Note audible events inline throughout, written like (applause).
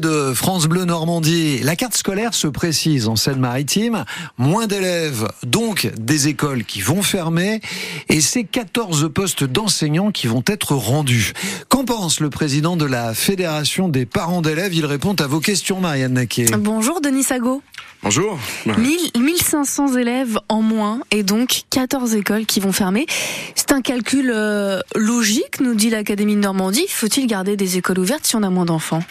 de France Bleu Normandie, la carte scolaire se précise en Seine-Maritime, moins d'élèves, donc des écoles qui vont fermer, et ces 14 postes d'enseignants qui vont être rendus. Qu'en pense le président de la Fédération des parents d'élèves? Il répond à vos questions, Marianne Naquet. Bonjour Denis Sago. Bonjour. 1500 élèves en moins et donc 14 écoles qui vont fermer. C'est un calcul euh, logique, nous dit l'Académie de Normandie. Faut-il garder des écoles ouvertes si on a moins d'enfants?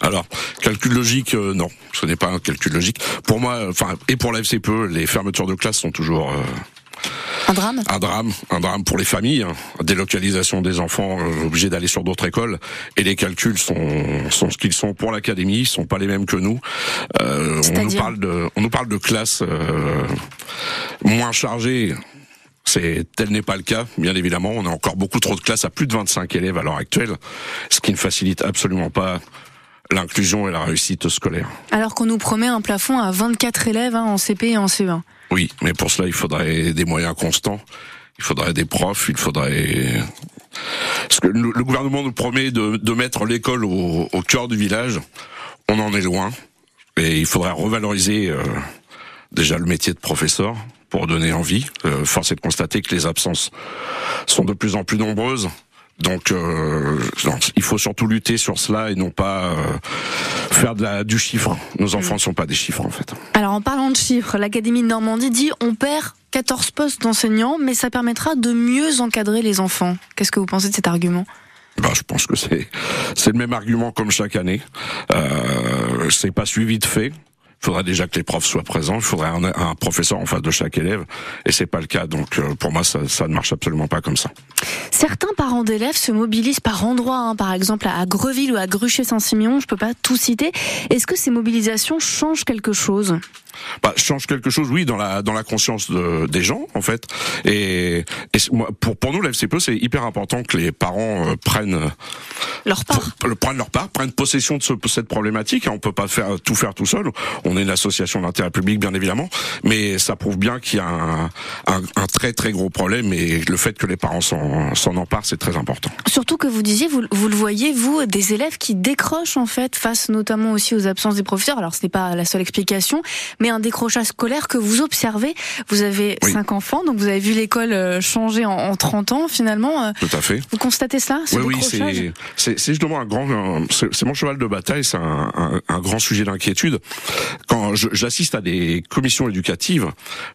Alors, calcul logique, euh, non, ce n'est pas un calcul logique. Pour moi, enfin, et pour la FCPE, les fermetures de classe sont toujours euh, un drame. Un drame, un drame pour les familles. Hein. Délocalisation des enfants euh, obligés d'aller sur d'autres écoles, et les calculs sont sont ce qu'ils sont pour l'académie, sont pas les mêmes que nous. on nous parle de, on nous parle de classes moins chargées. C'est tel n'est pas le cas, bien évidemment. On a encore beaucoup trop de classes à plus de 25 élèves à l'heure actuelle, ce qui ne facilite absolument pas l'inclusion et la réussite scolaire. Alors qu'on nous promet un plafond à 24 élèves hein, en CP et en CE1. Oui, mais pour cela, il faudrait des moyens constants. Il faudrait des profs, il faudrait... Parce que le gouvernement nous promet de, de mettre l'école au, au, cœur du village. On en est loin. Et il faudrait revaloriser euh, déjà le métier de professeur pour donner envie. Euh, force est de constater que les absences sont de plus en plus nombreuses. Donc, euh, il faut surtout lutter sur cela et non pas euh, faire de la, du chiffre. Nos enfants ne sont pas des chiffres en fait. Alors en parlant de chiffres, l'Académie de Normandie dit on perd 14 postes d'enseignants, mais ça permettra de mieux encadrer les enfants. Qu'est-ce que vous pensez de cet argument? Ben, je pense que c'est c'est le même argument comme chaque année. Euh, c'est pas suivi de fait. Il faudrait déjà que les profs soient présents, il faudrait un, un, professeur en face de chaque élève, et c'est pas le cas. Donc euh, pour moi, ça, ça, ne marche absolument pas comme ça. Certains parents d'élèves se mobilisent par endroits, hein, par exemple à Greville ou à Gruchet-Saint-Siméon, je peux pas tout citer. Est-ce que ces mobilisations changent quelque chose? Bah, change quelque chose, oui, dans la dans la conscience de, des gens, en fait. Et, et pour pour nous, la FCPE, c'est hyper important que les parents euh, prennent leur part, prennent leur part, prennent possession de ce, cette problématique. On peut pas faire tout faire tout seul. On est une association d'intérêt public, bien évidemment, mais ça prouve bien qu'il y a un, un, un, très très gros problème et le fait que les parents s'en s'en emparent, c'est très important. Surtout que vous disiez, vous, vous le voyez, vous, des élèves qui décrochent en fait face notamment aussi aux absences des professeurs. Alors ce n'est pas la seule explication, mais un décrochage scolaire que vous observez. Vous avez cinq enfants, donc vous avez vu l'école euh, changer en, en 30 ans finalement. Euh, Tout à fait. Vous constatez cela Oui, oui, c'est justement un grand, c'est mon cheval de bataille, c'est un, un, un, grand sujet d'inquiétude. Quand j'assiste à des commissions éducatives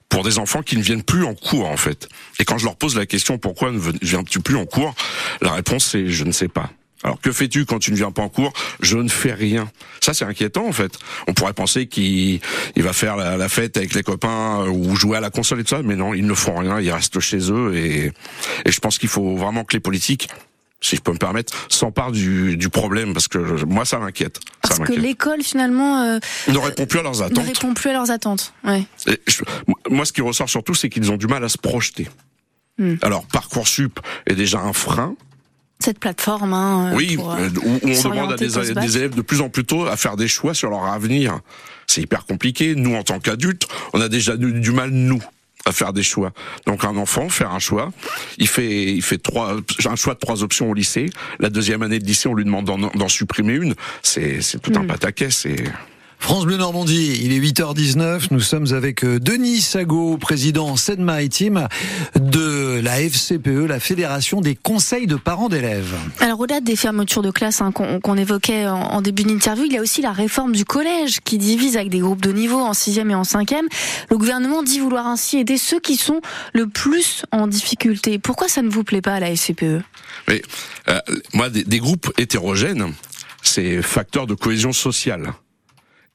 pour des enfants qui ne viennent plus en cours en fait, et quand je leur pose la question pourquoi ne viens-tu plus en cours, la réponse c'est je ne sais pas. Alors que fais-tu quand tu ne viens pas en cours? Je ne fais rien. Ça c'est inquiétant en fait. On pourrait penser qu'il il va faire la, la, fête avec les copains euh, ou jouer à la console et tout ça, mais non, ils ne font rien, ils restent chez eux et, et je pense qu'il faut vraiment que les politiques si je peux me permettre, s'emparent du, du problème parce que moi ça m'inquiète. Parce que l'école finalement euh, ne répond plus à leurs attentes. Ne répond plus à leurs attentes. Ouais. Je, moi, ce qui ressort surtout, c'est qu'ils ont du mal à se projeter. Hmm. Alors parcoursup est déjà un frein cette plateforme. Hein, oui, pour, euh, où, on demande à des, des, élèves de plus en plus tôt à faire des choix sur leur avenir. C'est hyper compliqué. Nous, en tant qu'adultes, on a déjà du, du, mal, nous, à faire des choix. Donc un enfant, faire un choix, il fait, il fait trois, un choix de trois options au lycée. La deuxième année de lycée, on lui demande d'en supprimer une. C'est tout un mm. pataquès. C'est France Bleu Normandie, il est 8h19, nous sommes avec euh, Denis Sago, président Seine-Maritime de la FCPE, la Fédération des conseils de parents d'élèves. Alors au-delà des fermetures de classe hein, qu'on évoquait en, début d'interview, il y a aussi la réforme du collège qui divise avec des groupes de niveau en 6e et en 5e. Le gouvernement dit vouloir ainsi aider ceux qui sont le plus en difficulté. Pourquoi ça ne vous plaît pas à la FCPE Mais, euh, Moi, des, des groupes hétérogènes, c'est facteur de cohésion sociale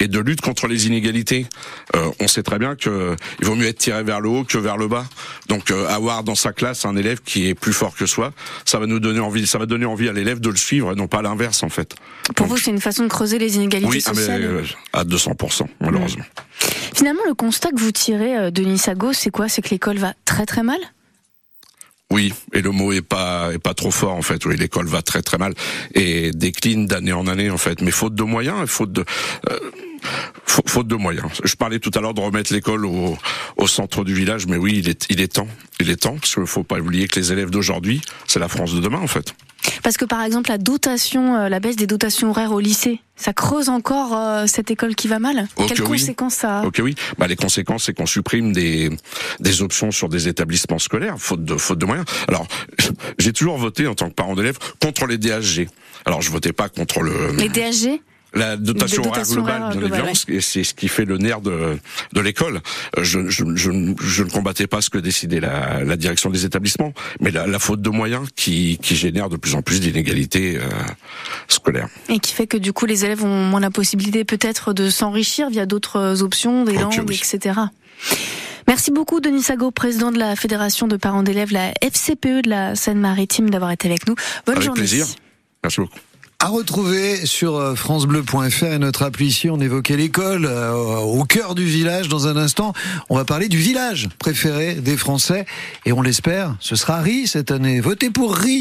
et de lutte contre les inégalités. Euh, on sait très bien que il vaut mieux être tiré vers le haut que vers le bas. Donc euh, avoir dans sa classe un élève qui est plus fort que soi, ça va nous donner envie, ça va donner envie à l'élève de le suivre et non pas l'inverse en fait. Pour vous, c'est une façon de creuser les inégalités oui, ah, sociales. Oui, euh, à 200 malheureusement. Finalement, le constat que vous tirez, Denis Sago, c'est quoi? C'est que l'école va très très mal? Oui, et le mot est pas est pas trop fort en fait. Oui, l'école va très très mal et décline d'année en année en fait. Mais faute de moyens, faute de euh, faute de moyens. Je parlais tout à l'heure de remettre l'école au, au, centre du village, mais oui, il est il est temps, il est temps parce qu'il faut pas oublier que les élèves d'aujourd'hui, c'est la France de demain en fait. Parce que par exemple la dotation, euh, la baisse des dotations horaires au lycée, ça creuse encore euh, cette école qui va mal? Quelles conséquences ça a? Ok oui, bah, les conséquences c'est qu'on supprime des des options sur des établissements scolaires faute de faute de moyens. Alors (laughs) j'ai toujours voté en tant que parent d'élève contre les DHG. Alors je votais pas contre le les DHG la dotation horaire globale, bien évidemment, c'est ce qui fait le nerf de, de l'école. Euh, je, je, je, je, ne combattais pas ce que décidait la, la direction des établissements, mais la, la, faute de moyens qui, qui génère de plus en plus d'inégalités euh, scolaires. Et qui fait que du coup les élèves ont moins la possibilité peut-être de s'enrichir via d'autres options, des langues, etc. Merci beaucoup Denis Sago, président de la Fédération de parents d'élèves, la FCPE de la Seine-Maritime, d'avoir été avec nous. Bonne avec journée. plaisir. Merci beaucoup. À retrouver sur euh, francebleu.fr et notre appli ici, on évoquait l'école euh, au cœur du village. Dans un instant, on va parler du village préféré des Français et on l'espère, ce sera Ri cette année. Votez pour Ri.